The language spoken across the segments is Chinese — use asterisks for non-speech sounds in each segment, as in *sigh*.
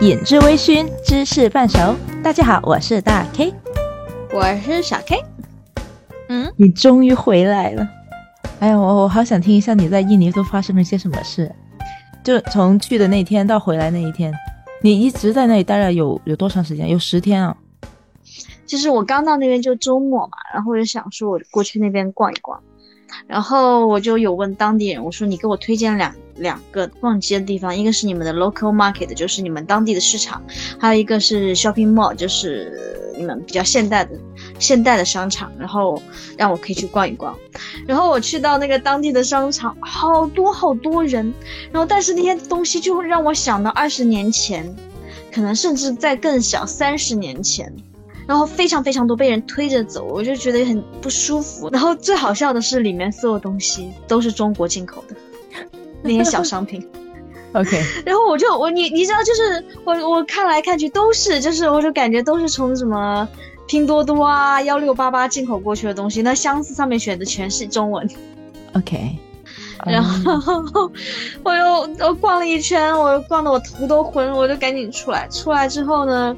饮之微醺，知识半熟。大家好，我是大 K，我是小 K。嗯，你终于回来了。哎呀，我我好想听一下你在印尼都发生了些什么事。就从去的那天到回来那一天，你一直在那里待了有有多长时间？有十天啊。就是我刚到那边就周末嘛，然后我就想说我过去那边逛一逛。然后我就有问当地人，我说你给我推荐两两个逛街的地方，一个是你们的 local market，就是你们当地的市场，还有一个是 shopping mall，就是你们比较现代的现代的商场，然后让我可以去逛一逛。然后我去到那个当地的商场，好多好多人，然后但是那些东西就会让我想到二十年前，可能甚至在更小三十年前。然后非常非常多被人推着走，我就觉得很不舒服。然后最好笑的是，里面所有东西都是中国进口的，那些小商品。*laughs* OK。*laughs* 然后我就我你你知道，就是我我看来看去都是，就是我就感觉都是从什么拼多多啊、幺六八八进口过去的东西。那箱子上面选的全是中文。OK。*laughs* 然后我又我逛了一圈，我逛的我头都昏了，我就赶紧出来。出来之后呢？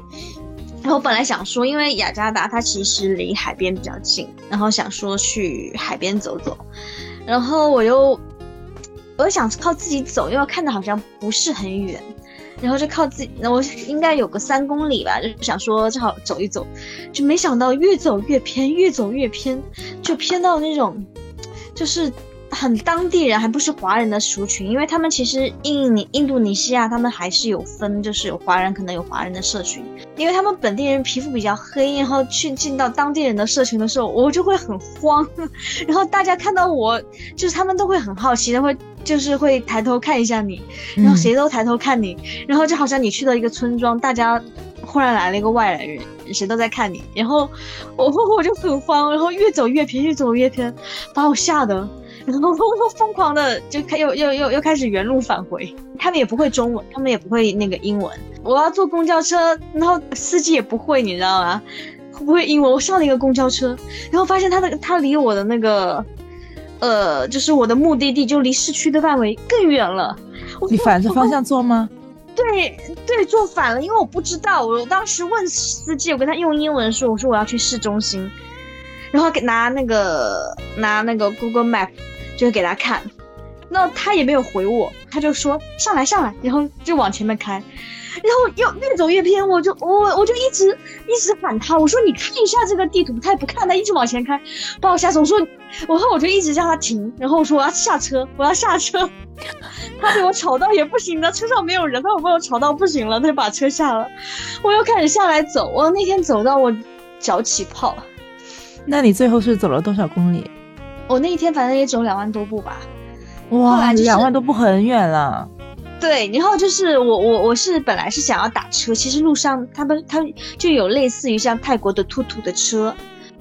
然后我本来想说，因为雅加达它其实离海边比较近，然后想说去海边走走，然后我又，我又想靠自己走，因为看的好像不是很远，然后就靠自己，那我应该有个三公里吧，就想说正好走一走，就没想到越走越偏，越走越偏，就偏到那种，就是。很当地人还不是华人的族群，因为他们其实印尼、印度尼西亚他们还是有分，就是有华人，可能有华人的社群。因为他们本地人皮肤比较黑，然后去进到当地人的社群的时候，我就会很慌。*laughs* 然后大家看到我，就是他们都会很好奇，会就是会抬头看一下你，然后谁都抬头看你，然后就好像你去到一个村庄，大家忽然来了一个外来人，谁都在看你，然后我我就很慌，然后越走越偏，越走越偏，把我吓得。然后疯狂的就开又又又又开始原路返回，他们也不会中文，他们也不会那个英文。我要坐公交车，然后司机也不会，你知道吗？不会英文。我上了一个公交车，然后发现他的他离我的那个，呃，就是我的目的地就离市区的范围更远了。你反着方向坐吗？对对，坐反了，因为我不知道。我当时问司机，我跟他用英文说，我说我要去市中心。然后给拿那个拿那个 Google Map，就给他看，那他也没有回我，他就说上来上来，然后就往前面开，然后又越走越偏，我就我我就一直一直喊他，我说你看一下这个地图，他也不看，他一直往前开，把我吓死。我说，然后我就一直叫他停，然后我说我要下车，我要下车，他被我吵到也不行了，车上没有人，他被我吵到不行了，他就把车下了，我又开始下来走，我那天走到我脚起泡。那你最后是走了多少公里？我那一天反正也走两万多步吧。哇，两万多步很远了。对，然后就是我我我是本来是想要打车，其实路上他们他就有类似于像泰国的突突的车，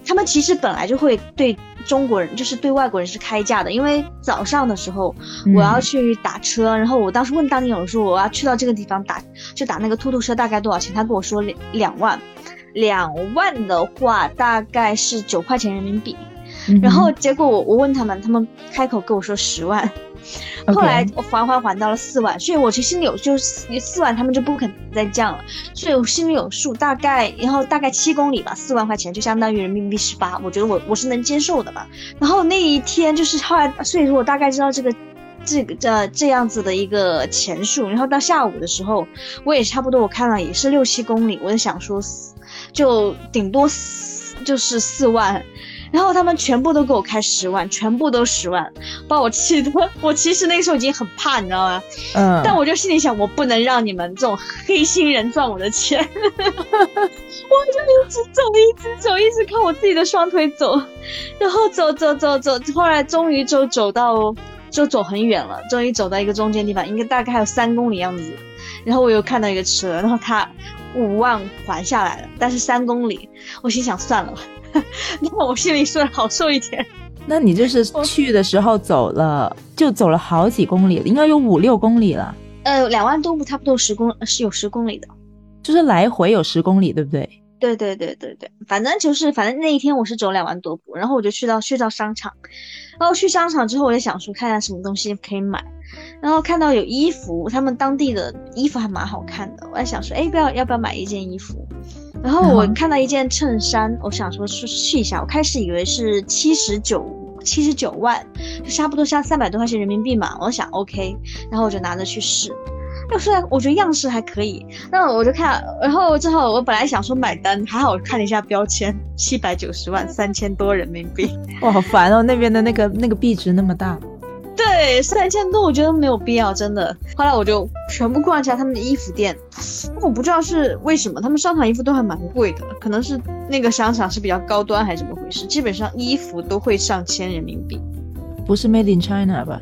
他们其实本来就会对中国人就是对外国人是开价的，因为早上的时候我要去打车，然后我当时问当地人说我要去到这个地方打就打那个突突车大概多少钱，他跟我说两两万。两万的话大概是九块钱人民币，然后结果我我问他们，他们开口跟我说十万，后来我还还还到了四万，所以我其实心里有就是四万他们就不肯再降了，所以我心里有数，大概然后大概七公里吧，四万块钱就相当于人民币十八，我觉得我我是能接受的吧。然后那一天就是后来，所以说我大概知道这个这个这这样子的一个钱数，然后到下午的时候我也差不多我看了也是六七公里，我就想说。就顶多四就是四万，然后他们全部都给我开十万，全部都十万，把我气的。*laughs* 我其实那个时候已经很怕，你知道吗？嗯。但我就心里想，我不能让你们这种黑心人赚我的钱，*laughs* 我就一直走，一直走，一直靠我自己的双腿走，然后走走走走，后来终于就走到，就走很远了，终于走到一个中间地方，应该大概还有三公里样子，然后我又看到一个车，然后他。五万还下来了，但是三公里，我心想算了吧，*laughs* 那我心里说好受一点。那你就是去的时候走了，就走了好几公里，应该有五六公里了。呃，两万多步，差不多十公是有十公里的，就是来回有十公里，对不对？对对对对对，反正就是反正那一天我是走两万多步，然后我就去到去到商场，然后去商场之后我就想说看下什么东西可以买，然后看到有衣服，他们当地的衣服还蛮好看的，我在想说哎不要要不要买一件衣服，然后我看到一件衬衫，我想说去试一下，我开始以为是七十九七十九万，就差不多像三百多块钱人民币嘛，我想 OK，然后我就拿着去试。就是我觉得样式还可以，那我就看，然后之后我本来想说买单，还好我看了一下标签，七百九十万，三千多人民币，哇，好烦哦，那边的那个那个币值那么大，对，三千多我觉得没有必要，真的。后来我就全部逛一下他们的衣服店，我不知道是为什么，他们商场衣服都还蛮贵的，可能是那个商场是比较高端还是怎么回事，基本上衣服都会上千人民币，不是 Made in China 吧？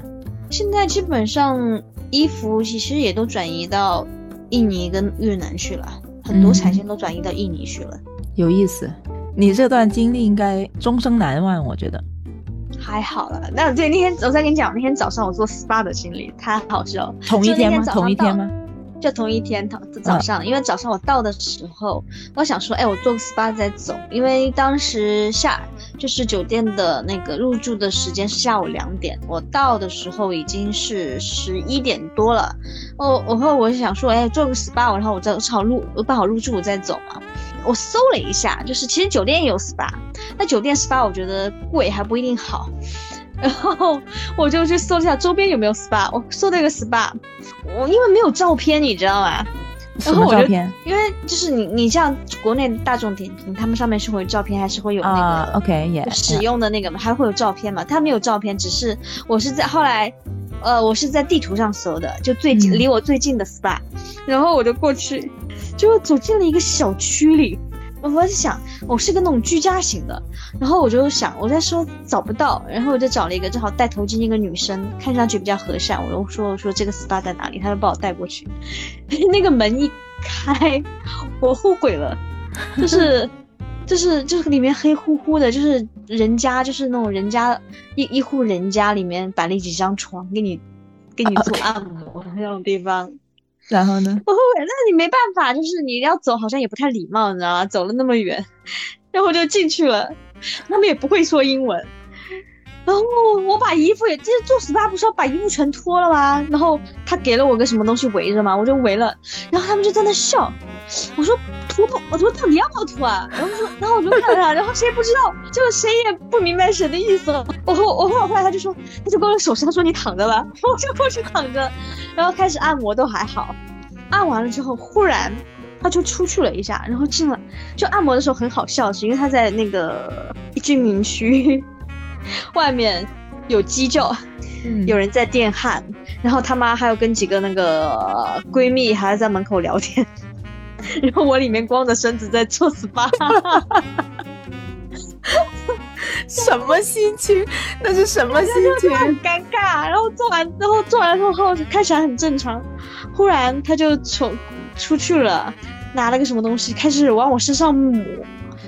现在基本上。衣服其实也都转移到印尼跟越南去了，很多产线都转移到印尼去了。有意思，你这段经历应该终生难忘，我觉得。还好了，那对那天我再跟你讲，那天早上我做 SPA 的经历太好笑。同一天吗？同一天吗？就同一天早早上，因为早上我到的时候，我想说，哎，我做个 SPA 再走，因为当时下就是酒店的那个入住的时间是下午两点，我到的时候已经是十一点多了。哦，然后我就想说，哎，做个 SPA，然后我再正好入办好入住我再走嘛。我搜了一下，就是其实酒店也有 SPA，那酒店 SPA 我觉得贵还不一定好。然后我就去搜一下周边有没有 SPA，我搜到一个 SPA，我因为没有照片，你知道吗？什么照片？因为就是你你像国内大众点评，他们上面是会有照片，还是会有那个 OK 也使用的那个嘛，还会有照片嘛？他没有照片，只是我是在后来，呃，我是在地图上搜的，就最近离我最近的 SPA，然后我就过去，就走进了一个小区里。我在想，我是个那种居家型的，然后我就想，我在说找不到，然后我就找了一个正好戴头巾那个女生，看上去比较和善，我就说我说这个 SPA 在哪里，她就把我带过去。*laughs* 那个门一开，我后悔了，就是就是就是里面黑乎乎的，就是人家就是那种人家一一户人家里面摆了几张床给你给你做按摩那种地方。*laughs* 然后呢？我后悔，那你没办法，就是你要走，好像也不太礼貌，你知道吗？走了那么远，然后就进去了，他们也不会说英文。然后我把衣服也，就是做 SPA 不是要把衣服全脱了吗？然后他给了我个什么东西围着嘛，我就围了。然后他们就在那笑，我说脱不？我说到底要不要脱啊？然后说，然后我就看他，然后谁也不知道，就谁也不明白谁的意思了。我后我后来他就说，他就给我手势，他说你躺着吧，我就过去躺着，然后开始按摩都还好，按完了之后忽然他就出去了一下，然后进来就按摩的时候很好笑，是因为他在那个居民区。外面有鸡叫，有人在电焊，然后他妈还有跟几个那个闺蜜还在门口聊天，*laughs* 然后我里面光着身子在做 SPA，*laughs* 什么心情？那是什么心情？很尴尬。然后做完，之后做完之后开始还很正常，忽然他就从出去了，拿了个什么东西开始往我身上抹。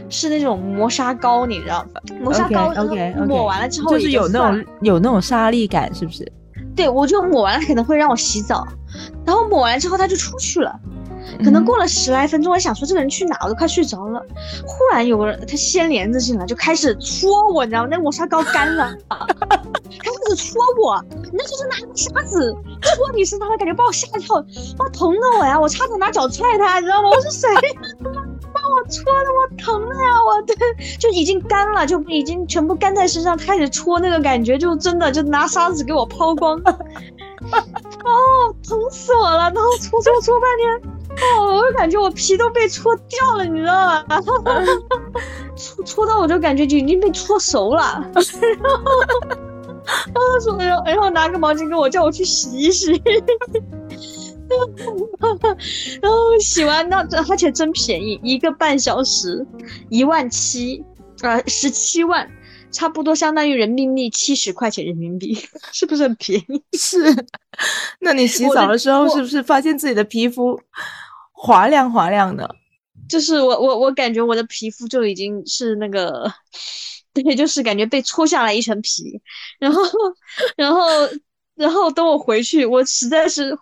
是那种磨砂膏，你知道吧？磨砂膏抹完了之后，就是有那种有那种沙粒感，是不是？对，我就抹完了，可能会让我洗澡，然后抹完之后他就出去了，*laughs* 可能过了十来分钟，我想说这个人去哪，我都快睡着了。忽然有个人他掀帘子进来，就开始戳我，你知道吗？那磨砂膏干了，*laughs* 开始戳我，那就是拿个沙子戳你身上，的感觉把我吓一跳，哇，疼的我呀！我差点拿脚踹他，你知道吗？我是谁？我搓的我疼的呀！我的就已经干了，就已经全部干在身上，开始搓那个感觉就真的就拿沙子给我抛光了，哦，疼死我了！然后搓搓搓半天，哦，我就感觉我皮都被搓掉了，你知道吗？*laughs* 搓搓到我就感觉就已经被搓熟了，然 *laughs* 后，然后然后拿个毛巾给我叫我去洗一洗。*laughs* 然后洗完那而且真便宜，一个半小时一万七，呃，十七万，差不多相当于人民币七十块钱人民币，*laughs* 是不是很便宜？*laughs* 是。那你洗澡的时候是不是发现自己的皮肤滑亮滑亮的？就是我我我感觉我的皮肤就已经是那个，对，就是感觉被搓下来一层皮，然后然后然后等我回去，我实在是。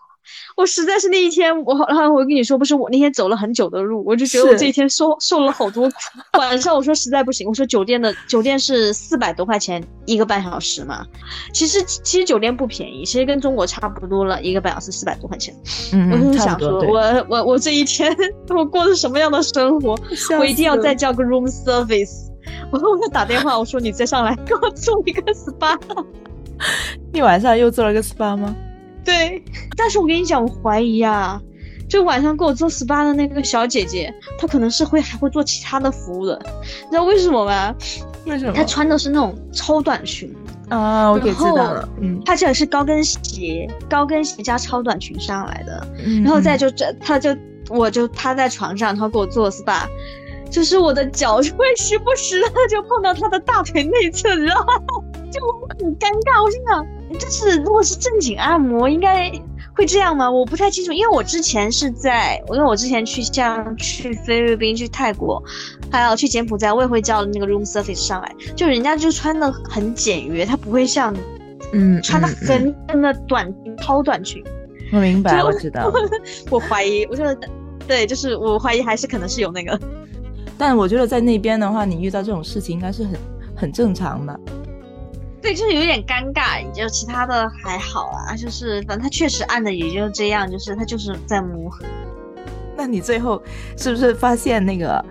我实在是那一天，我然后我跟你说，不是我那天走了很久的路，我就觉得我这一天受受了好多苦。晚上我说实在不行，我说酒店的酒店是四百多块钱一个半小时嘛，其实其实酒店不便宜，其实跟中国差不多了，一个半小时四百多块钱。嗯，我就想说，我我我这一天我过的什么样的生活？我一定要再叫个 room service。我我就打电话，我说你再上来给我做一个 SPA。*laughs* 你晚上又做了个 SPA 吗？对，但是我跟你讲，我怀疑啊，就晚上给我做 SPA 的那个小姐姐，她可能是会还会做其他的服务的，你知道为什么吗？为什么？她穿的是那种超短裙啊，我给知道了。嗯，她这是高跟鞋，高跟鞋加超短裙上来的，然后再就这，她就我就趴在床上，她给我做 SPA。就是我的脚就会时不时的就碰到他的大腿内侧，你知道吗？就很尴尬。我心想，就是如果是正经按摩，应该会这样吗？我不太清楚，因为我之前是在，因为我之前去像去菲律宾、去泰国，还有去柬埔寨，我也会叫那个 room service 上来，就人家就穿的很简约，他不会像，嗯，穿的很那短超短裙。我明白，我知道。*laughs* 我怀疑，我觉得对，就是我怀疑还是可能是有那个。但我觉得在那边的话，你遇到这种事情应该是很很正常的。对，就是有点尴尬，就其他的还好啊，就是反正他确实按的也就这样，就是他就是在摸。那你最后是不是发现那个，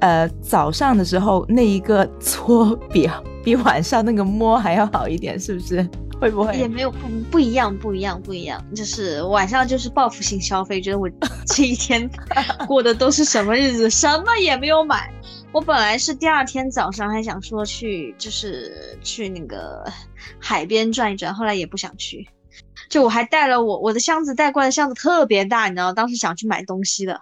呃，早上的时候那一个搓比比晚上那个摸还要好一点，是不是？*laughs* 会不会也没有不不一样，不一样，不一样。就是晚上就是报复性消费，觉得我这一天 *laughs* 过的都是什么日子，什么也没有买。我本来是第二天早上还想说去，就是去那个海边转一转，后来也不想去。就我还带了我我的箱子，带过来的箱子特别大，你知道，当时想去买东西的，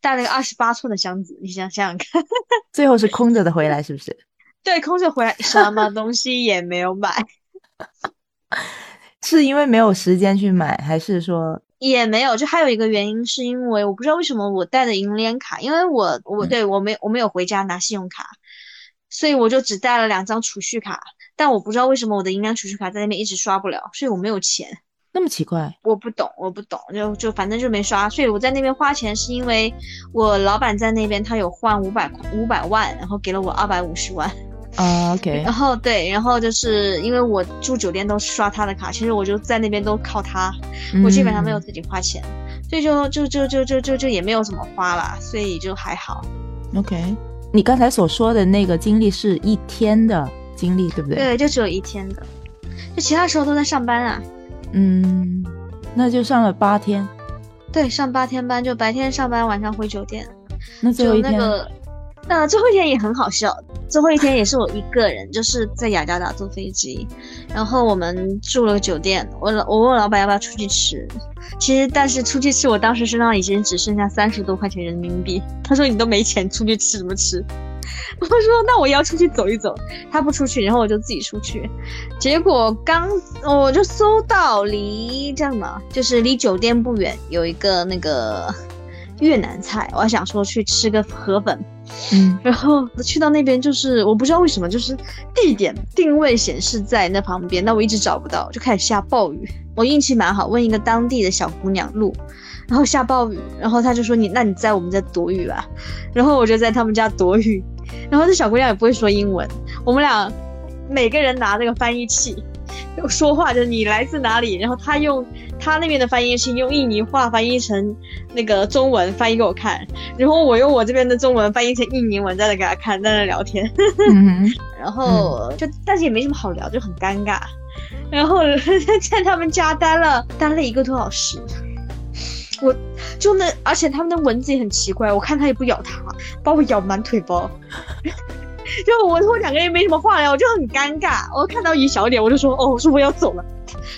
带了个二十八寸的箱子，你想想想看，*laughs* 最后是空着的回来，是不是？*laughs* 对，空着回来，什么东西也没有买。*laughs* 是因为没有时间去买，还是说也没有？就还有一个原因，是因为我不知道为什么我带的银联卡，因为我我对我没我没有回家拿信用卡，所以我就只带了两张储蓄卡。但我不知道为什么我的银联储蓄卡在那边一直刷不了，所以我没有钱。那么奇怪？我不懂，我不懂，就就反正就没刷。所以我在那边花钱，是因为我老板在那边他有换五百五百万，然后给了我二百五十万。啊，OK，然后对，然后就是因为我住酒店都是刷他的卡，其实我就在那边都靠他，我基本上没有自己花钱，所以就就就就就就就也没有怎么花了，所以就还好。OK，你刚才所说的那个经历是一天的经历，对不对？对，就只有一天的，就其他时候都在上班啊。嗯，那就上了八天。对，上八天班，就白天上班，晚上回酒店。那最后一天。那最后一天也很好笑，最后一天也是我一个人，就是在雅加达坐飞机，然后我们住了个酒店，我老我问老板要不要出去吃，其实但是出去吃，我当时身上已经只剩下三十多块钱人民币，他说你都没钱出去吃什么吃，*laughs* 我说那我要出去走一走，他不出去，然后我就自己出去，结果刚我就搜到离这样嘛，就是离酒店不远有一个那个越南菜，我还想说去吃个河粉。嗯，然后去到那边，就是我不知道为什么，就是地点定位显示在那旁边，那我一直找不到，就开始下暴雨。我运气蛮好，问一个当地的小姑娘路，然后下暴雨，然后她就说你，那你在我们家躲雨吧。然后我就在他们家躲雨，然后那小姑娘也不会说英文，我们俩每个人拿那个翻译器。*laughs* 说话就你来自哪里，然后他用他那边的翻译是用印尼话翻译成那个中文翻译给我看，然后我用我这边的中文翻译成印尼文在那给他看，在那聊天，*laughs* 然后就但是也没什么好聊，就很尴尬，然后 *laughs* 在他们家待了待了一个多小时，我就那而且他们的蚊子也很奇怪，我看它也不咬他，把我咬满腿包。*laughs* 就我我两个人没什么话聊，我就很尴尬。我看到一小点，我就说：“哦，我说我要走了。”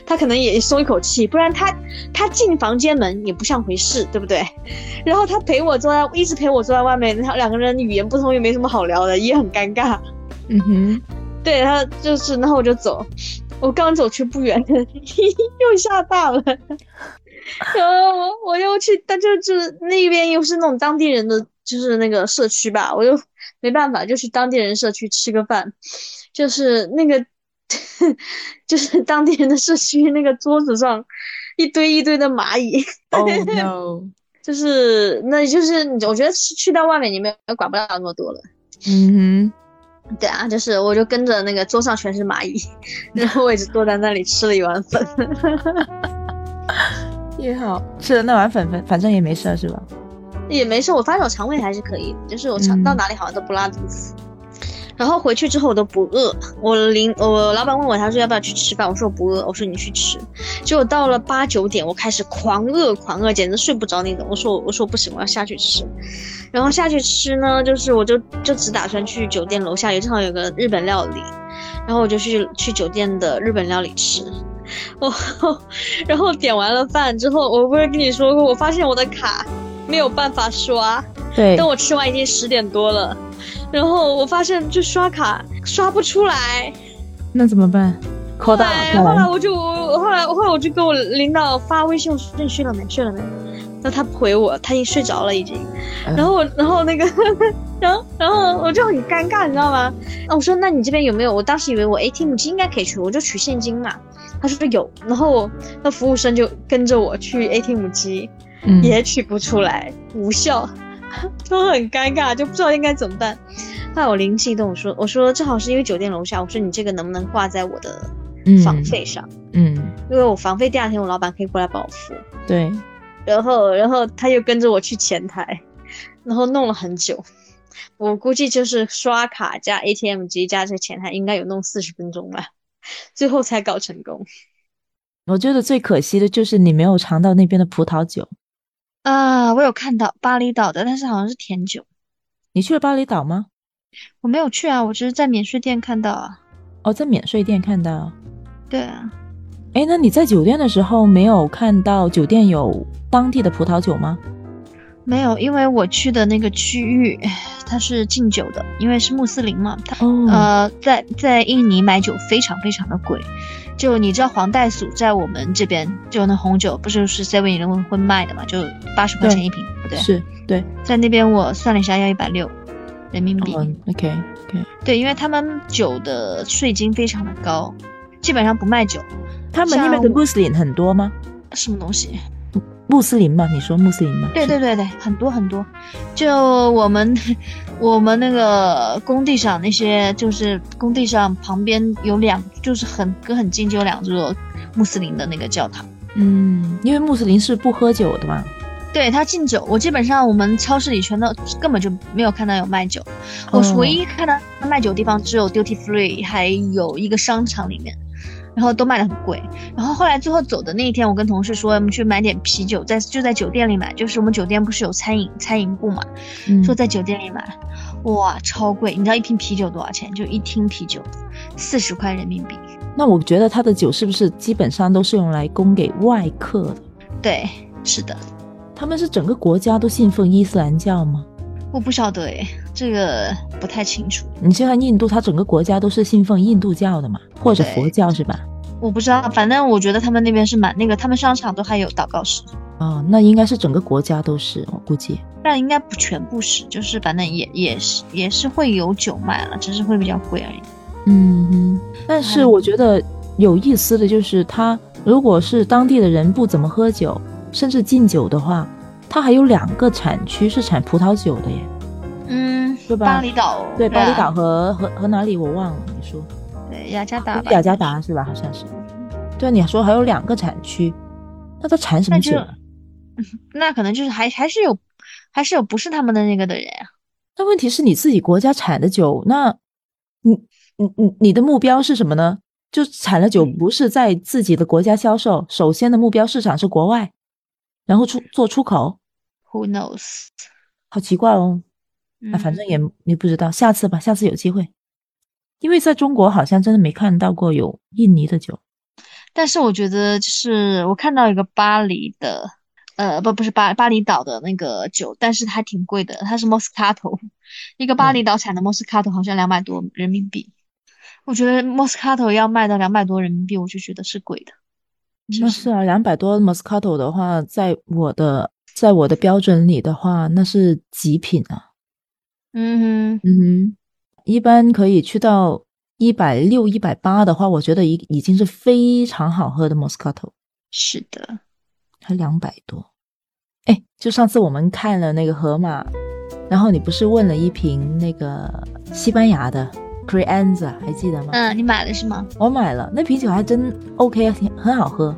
他可能也松一口气，不然他他进房间门也不像回事，对不对？然后他陪我坐在，一直陪我坐在外面，然后两个人语言不通，也没什么好聊的，也很尴尬。嗯哼，对他就是，然后我就走。我刚走去不远，*laughs* 又下大了。然后我我又去，但就就那边又是那种当地人的，就是那个社区吧，我又。没办法，就去当地人社区吃个饭，就是那个，*laughs* 就是当地人的社区那个桌子上，一堆一堆的蚂蚁。Oh *laughs* no！就是那就是我觉得去到外面你们也管不了那么多了。嗯哼，对啊，就是我就跟着那个桌上全是蚂蚁，然后我一直坐在那里吃了一碗粉。*laughs* 也好吃了那碗粉粉，反正也没事是吧？也没事，我发现我肠胃还是可以，就是我肠到哪里好像都不拉肚子。然后回去之后我都不饿，我领我老板问我，他说要不要去吃饭，我说我不饿，我说你去吃。结果到了八九点，我开始狂饿狂饿，简直睡不着那种。我说我说不行，我要下去吃。然后下去吃呢，就是我就就只打算去酒店楼下，也正好有个日本料理，然后我就去去酒店的日本料理吃。我 *laughs* 然后点完了饭之后，我不是跟你说过，我发现我的卡没有办法刷。对，等我吃完已经十点多了。然后我发现就刷卡刷不出来，那怎么办？扣大后来我就我后来后来我就给我领导发微信，我说你睡了没？睡了没？那他不回我，他已经睡着了已经。然后我然后那个然后然后我就很尴尬，你知道吗？那我说那你这边有没有？我当时以为我 ATM 机应该可以取，我就取现金嘛。他说有，然后那服务生就跟着我去 ATM 机，也取不出来，无效。*laughs* 都很尴尬，就不知道应该怎么办。后来我灵机一动，我说：“我说正好是因为酒店楼下，我说你这个能不能挂在我的房费上？嗯，因为我房费第二天我老板可以过来帮我付。对，然后然后他又跟着我去前台，然后弄了很久。我估计就是刷卡加 ATM 机加这前台，应该有弄四十分钟吧，最后才搞成功。我觉得最可惜的就是你没有尝到那边的葡萄酒。”啊，我有看到巴厘岛的，但是好像是甜酒。你去了巴厘岛吗？我没有去啊，我只是在免税店看到啊。哦，在免税店看到。对啊。哎，那你在酒店的时候没有看到酒店有当地的葡萄酒吗？没有，因为我去的那个区域它是禁酒的，因为是穆斯林嘛。他呃，在在印尼买酒非常非常的贵。就你知道黄袋鼠在我们这边就那红酒不是是 Seven Eleven 会卖的嘛？就八十块钱一瓶，对，是对，在那边我算了一下要一百六人民币。OK OK，对，因为他们酒的税金非常的高，基本上不卖酒。他们那边的穆斯林很多吗？什么东西？穆斯林嘛，你说穆斯林嘛？对对对对，很多很多。就我们我们那个工地上那些，就是工地上旁边有两，就是很隔很近就有两座穆斯林的那个教堂。嗯，因为穆斯林是不喝酒的嘛。对他禁酒，我基本上我们超市里全都根本就没有看到有卖酒，我唯一看到卖酒的地方只有 Duty Free，还有一个商场里面。然后都卖的很贵，然后后来最后走的那一天，我跟同事说我们去买点啤酒，在就在酒店里买，就是我们酒店不是有餐饮餐饮部嘛，说在酒店里买，哇，超贵！你知道一瓶啤酒多少钱？就一听啤酒，四十块人民币。那我觉得他的酒是不是基本上都是用来供给外客的？对，是的。他们是整个国家都信奉伊斯兰教吗？我不晓得诶，这个不太清楚。你去看印度，它整个国家都是信奉印度教的嘛，或者佛教是吧？我不知道，反正我觉得他们那边是蛮那个，他们商场都还有祷告室。哦，那应该是整个国家都是，我估计。但应该不全部是，就是反正也也是也是会有酒卖了，只是会比较贵而已。嗯哼。但是我觉得有意思的就是，他如果是当地的人不怎么喝酒，甚至禁酒的话。他还有两个产区是产葡萄酒的耶，嗯，对吧？巴厘岛，对，巴厘岛和和和哪里我忘了，你说？对，雅加达，雅加达是吧？好像是。对，你说还有两个产区，那它产什么酒？*laughs* 那可能就是还还是有，还是有不是他们的那个的人呀。那问题是你自己国家产的酒，那你你你你的目标是什么呢？就产了酒不是在自己的国家销售，首先的目标市场是国外。然后出做出口，Who knows？好奇怪哦。那反正也你不知道，下次吧，下次有机会。因为在中国好像真的没看到过有印尼的酒。但是我觉得，就是我看到一个巴黎的，呃，不，不是巴巴厘岛的那个酒，但是它挺贵的，它是 Moscato，*laughs* 一个巴厘岛产的 Moscato 好像两百多人民币。我觉得 Moscato 要卖到两百多人民币，我就觉得是贵的。那是啊，两百多 Moscato 的话，在我的在我的标准里的话，那是极品啊。嗯哼，嗯哼，一般可以去到一百六、一百八的话，我觉得已已经是非常好喝的 Moscato。是的，才两百多。哎，就上次我们看了那个河马，然后你不是问了一瓶那个西班牙的 c r e a n z a 还记得吗？嗯，你买了是吗？我买了，那啤酒还真 OK，挺很好喝。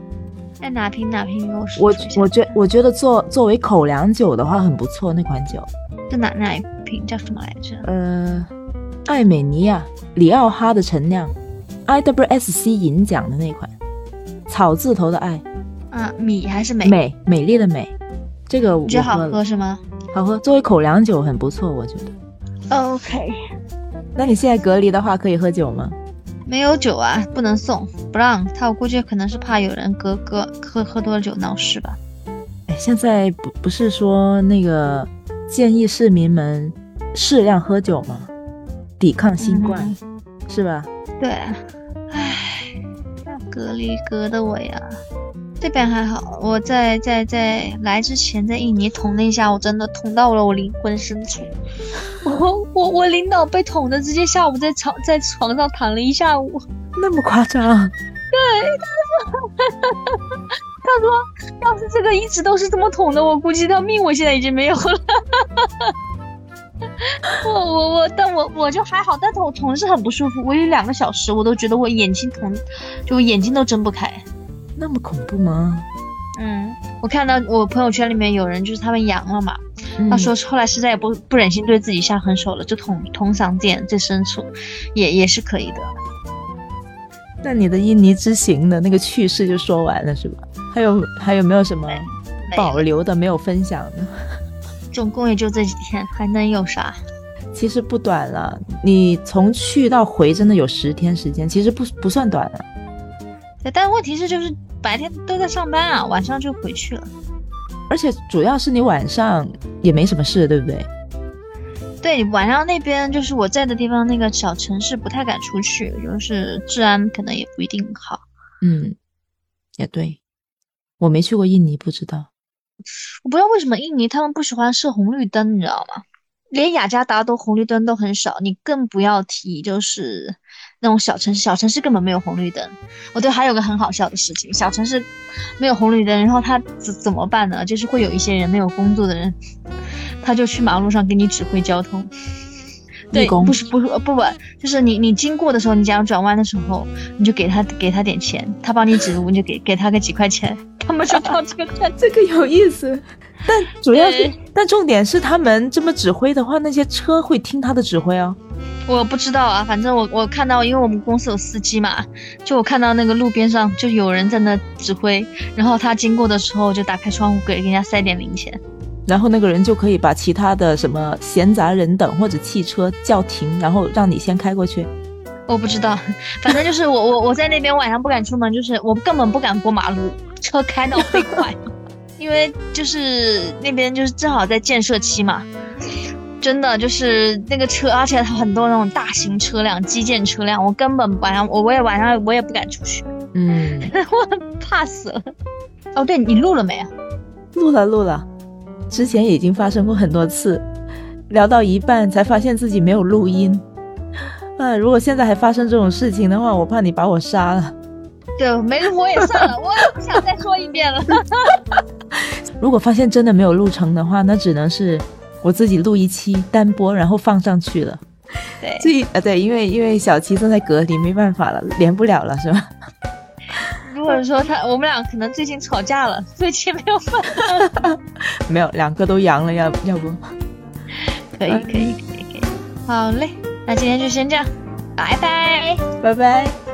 哎，哪瓶哪瓶？我我觉我觉得作作为口粮酒的话很不错，那款酒。在哪哪一瓶叫什么来着？呃，艾美尼亚里奥哈的陈酿，IWSC 银奖的那款，草字头的艾。啊，米还是美？美美丽的美。这个我觉得好喝是吗？好喝，作为口粮酒很不错，我觉得。OK。那你现在隔离的话，可以喝酒吗？没有酒啊，不能送，不让他。我估计可能是怕有人隔隔喝喝多了酒闹事吧。哎，现在不不是说那个建议市民们适量喝酒嘛？抵抗新冠，是吧？对。唉，隔离隔的我呀。这边还好，我在在在来之前在印尼捅了一下，我真的捅到了我灵魂深处。*laughs* 我我我领导被捅的，直接下午在床在床上躺了一下午，那么夸张？对，他说，他说，要是这个一直都是这么捅的，我估计他命我现在已经没有了。*laughs* 我我我，但我我就还好，但是我捅的是很不舒服，我有两个小时，我都觉得我眼睛疼，就眼睛都睁不开。那么恐怖吗？嗯，我看到我朋友圈里面有人就是他们阳了嘛，他说后来实在也不不忍心对自己下狠手了，就捅捅嗓剑最深处，也也是可以的。那你的印尼之行的那个趣事就说完了是吧？还有还有没有什么保留的没有分享的？总共也就这几天，还能有啥？其实不短了，你从去到回真的有十天时间，其实不不算短了。对，但问题是就是。白天都在上班啊，晚上就回去了。而且主要是你晚上也没什么事，对不对？对，晚上那边就是我在的地方，那个小城市不太敢出去，就是治安可能也不一定好。嗯，也对，我没去过印尼，不知道。我不知道为什么印尼他们不喜欢设红绿灯，你知道吗？连雅加达都红绿灯都很少，你更不要提就是。那种小城市，小城市根本没有红绿灯。我对还有个很好笑的事情，小城市没有红绿灯，然后他怎怎么办呢？就是会有一些人没有工作的人，他就去马路上给你指挥交通。对，不是不是不稳，就是你你经过的时候，你假如转弯的时候，你就给他给他点钱，他帮你指路，你就给给他个几块钱，*laughs* 他们就靠这个赚。*laughs* 这个有意思，*laughs* 但主要是但重点是他们这么指挥的话，那些车会听他的指挥啊。我不知道啊，反正我我看到，因为我们公司有司机嘛，就我看到那个路边上就有人在那指挥，然后他经过的时候就打开窗户给人家塞点零钱，然后那个人就可以把其他的什么闲杂人等或者汽车叫停，然后让你先开过去。我不知道，*laughs* 反正就是我我我在那边晚上不敢出门，就是我根本不敢过马路，车开到飞快，因为就是那边就是正好在建设期嘛。真的就是那个车，而且很多那种大型车辆、基建车辆，我根本晚上我我也晚上我也不敢出去，嗯，*laughs* 我怕死了。哦，对你录了没啊？录了录了，之前已经发生过很多次，聊到一半才发现自己没有录音。啊，如果现在还发生这种事情的话，我怕你把我杀了。对，没录我也算了，我也不想再说一遍了。*laughs* 如果发现真的没有录成的话，那只能是。我自己录一期单播，然后放上去了。对，这呃对，因为因为小七正在隔离，没办法了，连不了了，是吧？如果说他我们俩可能最近吵架了，最近没有饭。*laughs* 没有，两个都阳了，要要不？*laughs* 可以可以可以可以，好嘞，那今天就先这样，拜拜拜拜。